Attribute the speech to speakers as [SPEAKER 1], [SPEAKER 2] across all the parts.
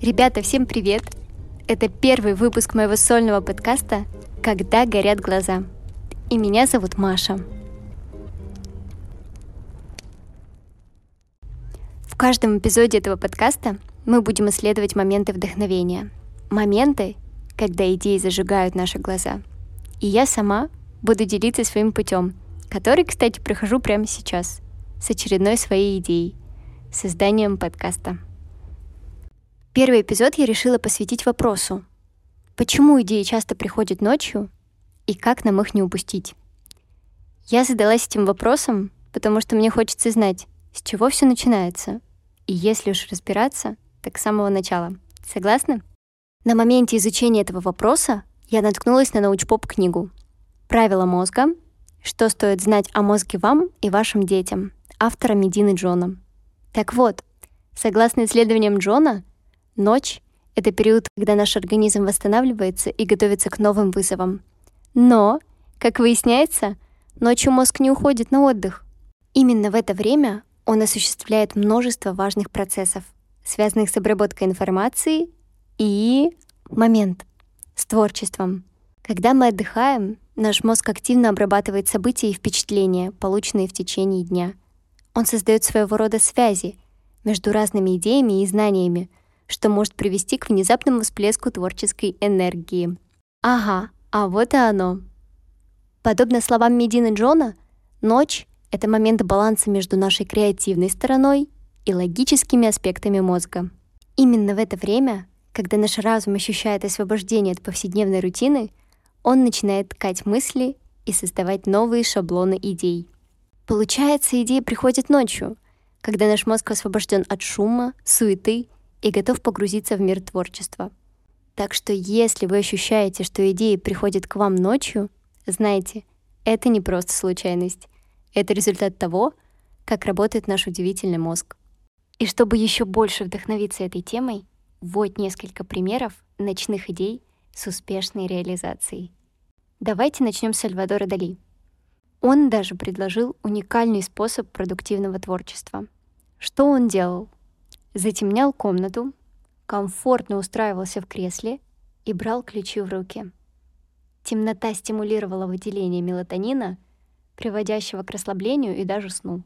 [SPEAKER 1] Ребята, всем привет! Это первый выпуск моего сольного подкаста «Когда горят глаза». И меня зовут Маша. В каждом эпизоде этого подкаста мы будем исследовать моменты вдохновения. Моменты, когда идеи зажигают наши глаза. И я сама буду делиться своим путем, который, кстати, прохожу прямо сейчас, с очередной своей идеей — созданием подкаста. Первый эпизод я решила посвятить вопросу, почему идеи часто приходят ночью и как нам их не упустить. Я задалась этим вопросом, потому что мне хочется знать, с чего все начинается, и если уж разбираться, так с самого начала. Согласны? На моменте изучения этого вопроса я наткнулась на научпоп книгу «Правила мозга. Что стоит знать о мозге вам и вашим детям» автора Медины Джона. Так вот, согласно исследованиям Джона, Ночь — это период, когда наш организм восстанавливается и готовится к новым вызовам. Но, как выясняется, ночью мозг не уходит на отдых. Именно в это время он осуществляет множество важных процессов, связанных с обработкой информации и момент с творчеством. Когда мы отдыхаем, наш мозг активно обрабатывает события и впечатления, полученные в течение дня. Он создает своего рода связи между разными идеями и знаниями, что может привести к внезапному всплеску творческой энергии. Ага, а вот и оно. Подобно словам Медины Джона, ночь — это момент баланса между нашей креативной стороной и логическими аспектами мозга. Именно в это время, когда наш разум ощущает освобождение от повседневной рутины, он начинает ткать мысли и создавать новые шаблоны идей. Получается, идеи приходят ночью, когда наш мозг освобожден от шума, суеты и готов погрузиться в мир творчества. Так что если вы ощущаете, что идеи приходят к вам ночью, знайте, это не просто случайность. Это результат того, как работает наш удивительный мозг. И чтобы еще больше вдохновиться этой темой, вот несколько примеров ночных идей с успешной реализацией. Давайте начнем с Сальвадора Дали. Он даже предложил уникальный способ продуктивного творчества. Что он делал? затемнял комнату, комфортно устраивался в кресле и брал ключи в руки. Темнота стимулировала выделение мелатонина, приводящего к расслаблению и даже сну.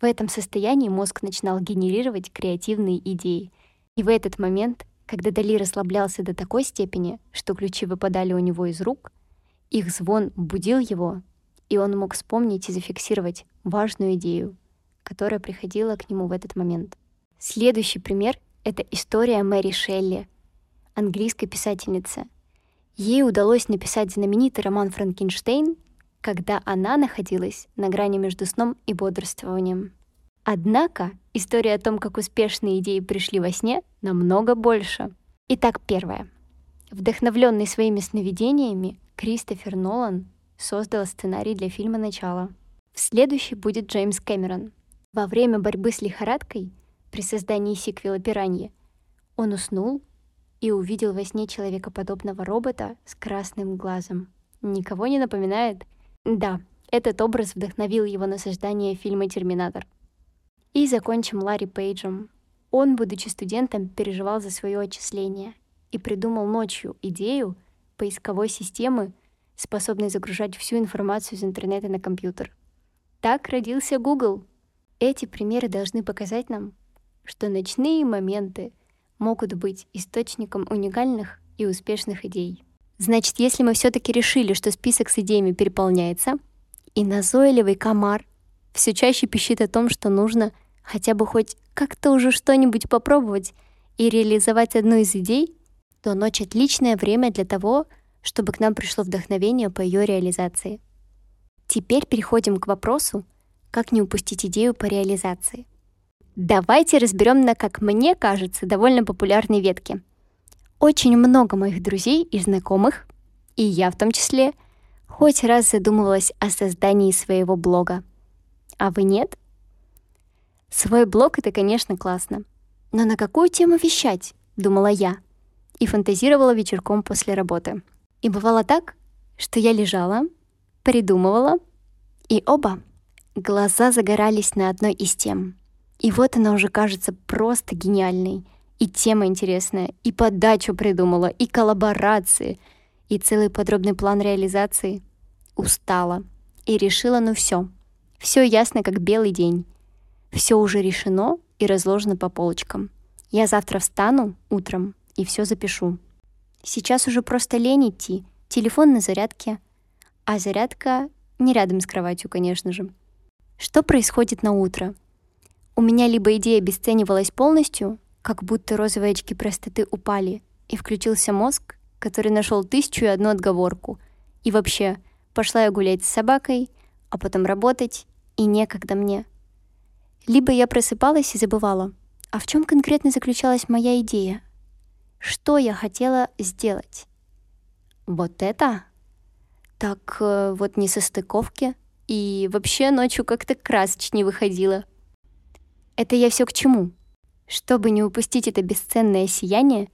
[SPEAKER 1] В этом состоянии мозг начинал генерировать креативные идеи. И в этот момент, когда Дали расслаблялся до такой степени, что ключи выпадали у него из рук, их звон будил его, и он мог вспомнить и зафиксировать важную идею, которая приходила к нему в этот момент. Следующий пример — это история Мэри Шелли, английской писательницы. Ей удалось написать знаменитый роман «Франкенштейн», когда она находилась на грани между сном и бодрствованием. Однако история о том, как успешные идеи пришли во сне, намного больше. Итак, первое. Вдохновленный своими сновидениями, Кристофер Нолан создал сценарий для фильма «Начало». В следующий будет Джеймс Кэмерон. Во время борьбы с лихорадкой при создании сиквела «Пираньи». Он уснул и увидел во сне человекоподобного робота с красным глазом. Никого не напоминает? Да, этот образ вдохновил его на создание фильма «Терминатор». И закончим Ларри Пейджем. Он, будучи студентом, переживал за свое отчисление и придумал ночью идею поисковой системы, способной загружать всю информацию из интернета на компьютер. Так родился Google. Эти примеры должны показать нам, что ночные моменты могут быть источником уникальных и успешных идей. Значит, если мы все-таки решили, что список с идеями переполняется, и назойливый комар все чаще пищит о том, что нужно хотя бы хоть как-то уже что-нибудь попробовать и реализовать одну из идей, то ночь — отличное время для того, чтобы к нам пришло вдохновение по ее реализации. Теперь переходим к вопросу, как не упустить идею по реализации. Давайте разберем на, как мне кажется, довольно популярной ветке. Очень много моих друзей и знакомых, и я в том числе, хоть раз задумывалась о создании своего блога. А вы нет? Свой блог — это, конечно, классно. Но на какую тему вещать, думала я, и фантазировала вечерком после работы. И бывало так, что я лежала, придумывала, и оба глаза загорались на одной из тем — И вот она уже кажется просто гениальной. И тема интересная, и подачу придумала, и коллаборации, и целый подробный план реализации. Устала. И решила, ну все. Все ясно, как белый день. Все уже решено и разложено по полочкам. Я завтра встану утром и все запишу. Сейчас уже просто лень идти. Телефон на зарядке. А зарядка не рядом с кроватью, конечно же. Что происходит на утро? У меня либо идея обесценивалась полностью, как будто розовые очки простоты упали, и включился мозг, который нашел тысячу и одну отговорку. И вообще, пошла я гулять с собакой, а потом работать, и некогда мне. Либо я просыпалась и забывала, а в чем конкретно заключалась моя идея? Что я хотела сделать? Вот это? Так э, вот не со стыковки. И вообще ночью как-то красочнее выходила. Это я все к чему? Чтобы не упустить это бесценное сияние,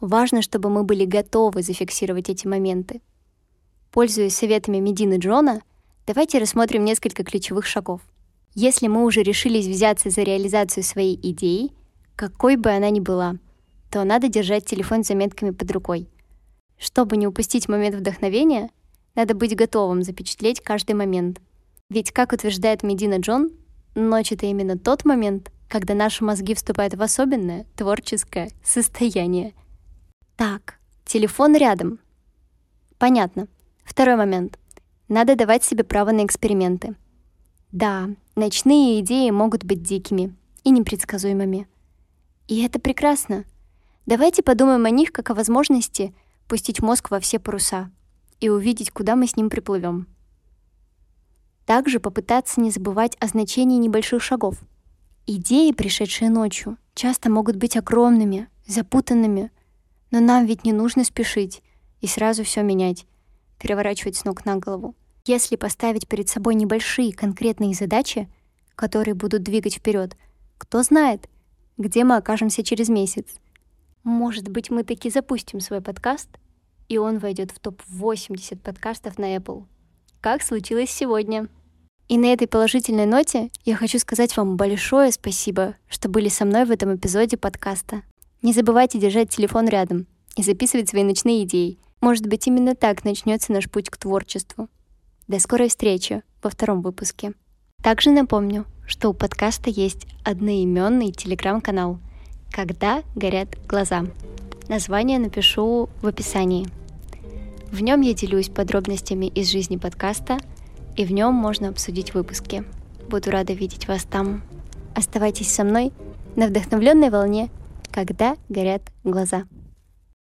[SPEAKER 1] важно, чтобы мы были готовы зафиксировать эти моменты. Пользуясь советами Медины Джона, давайте рассмотрим несколько ключевых шагов. Если мы уже решились взяться за реализацию своей идеи, какой бы она ни была, то надо держать телефон с заметками под рукой. Чтобы не упустить момент вдохновения, надо быть готовым запечатлеть каждый момент. Ведь, как утверждает Медина Джон, ночь — это именно тот момент, когда наши мозги вступают в особенное творческое состояние. Так, телефон рядом. Понятно. Второй момент. Надо давать себе право на эксперименты. Да, ночные идеи могут быть дикими и непредсказуемыми. И это прекрасно. Давайте подумаем о них как о возможности пустить мозг во все паруса и увидеть, куда мы с ним приплывем. Также попытаться не забывать о значении небольших шагов — Идеи, пришедшие ночью, часто могут быть огромными, запутанными, но нам ведь не нужно спешить и сразу все менять, переворачивать с ног на голову. Если поставить перед собой небольшие конкретные задачи, которые будут двигать вперед, кто знает, где мы окажемся через месяц. Может быть, мы таки запустим свой подкаст, и он войдет в топ-80 подкастов на Apple. Как случилось сегодня. И на этой положительной ноте я хочу сказать вам большое спасибо, что были со мной в этом эпизоде подкаста. Не забывайте держать телефон рядом и записывать свои ночные идеи. Может быть, именно так начнется наш путь к творчеству. До скорой встречи во втором выпуске. Также напомню, что у подкаста есть одноименный телеграм-канал «Когда горят глаза». Название напишу в описании. В нем я делюсь подробностями из жизни подкаста – и в нем можно обсудить выпуски. Буду рада видеть вас там. Оставайтесь со мной на вдохновленной волне, когда горят глаза.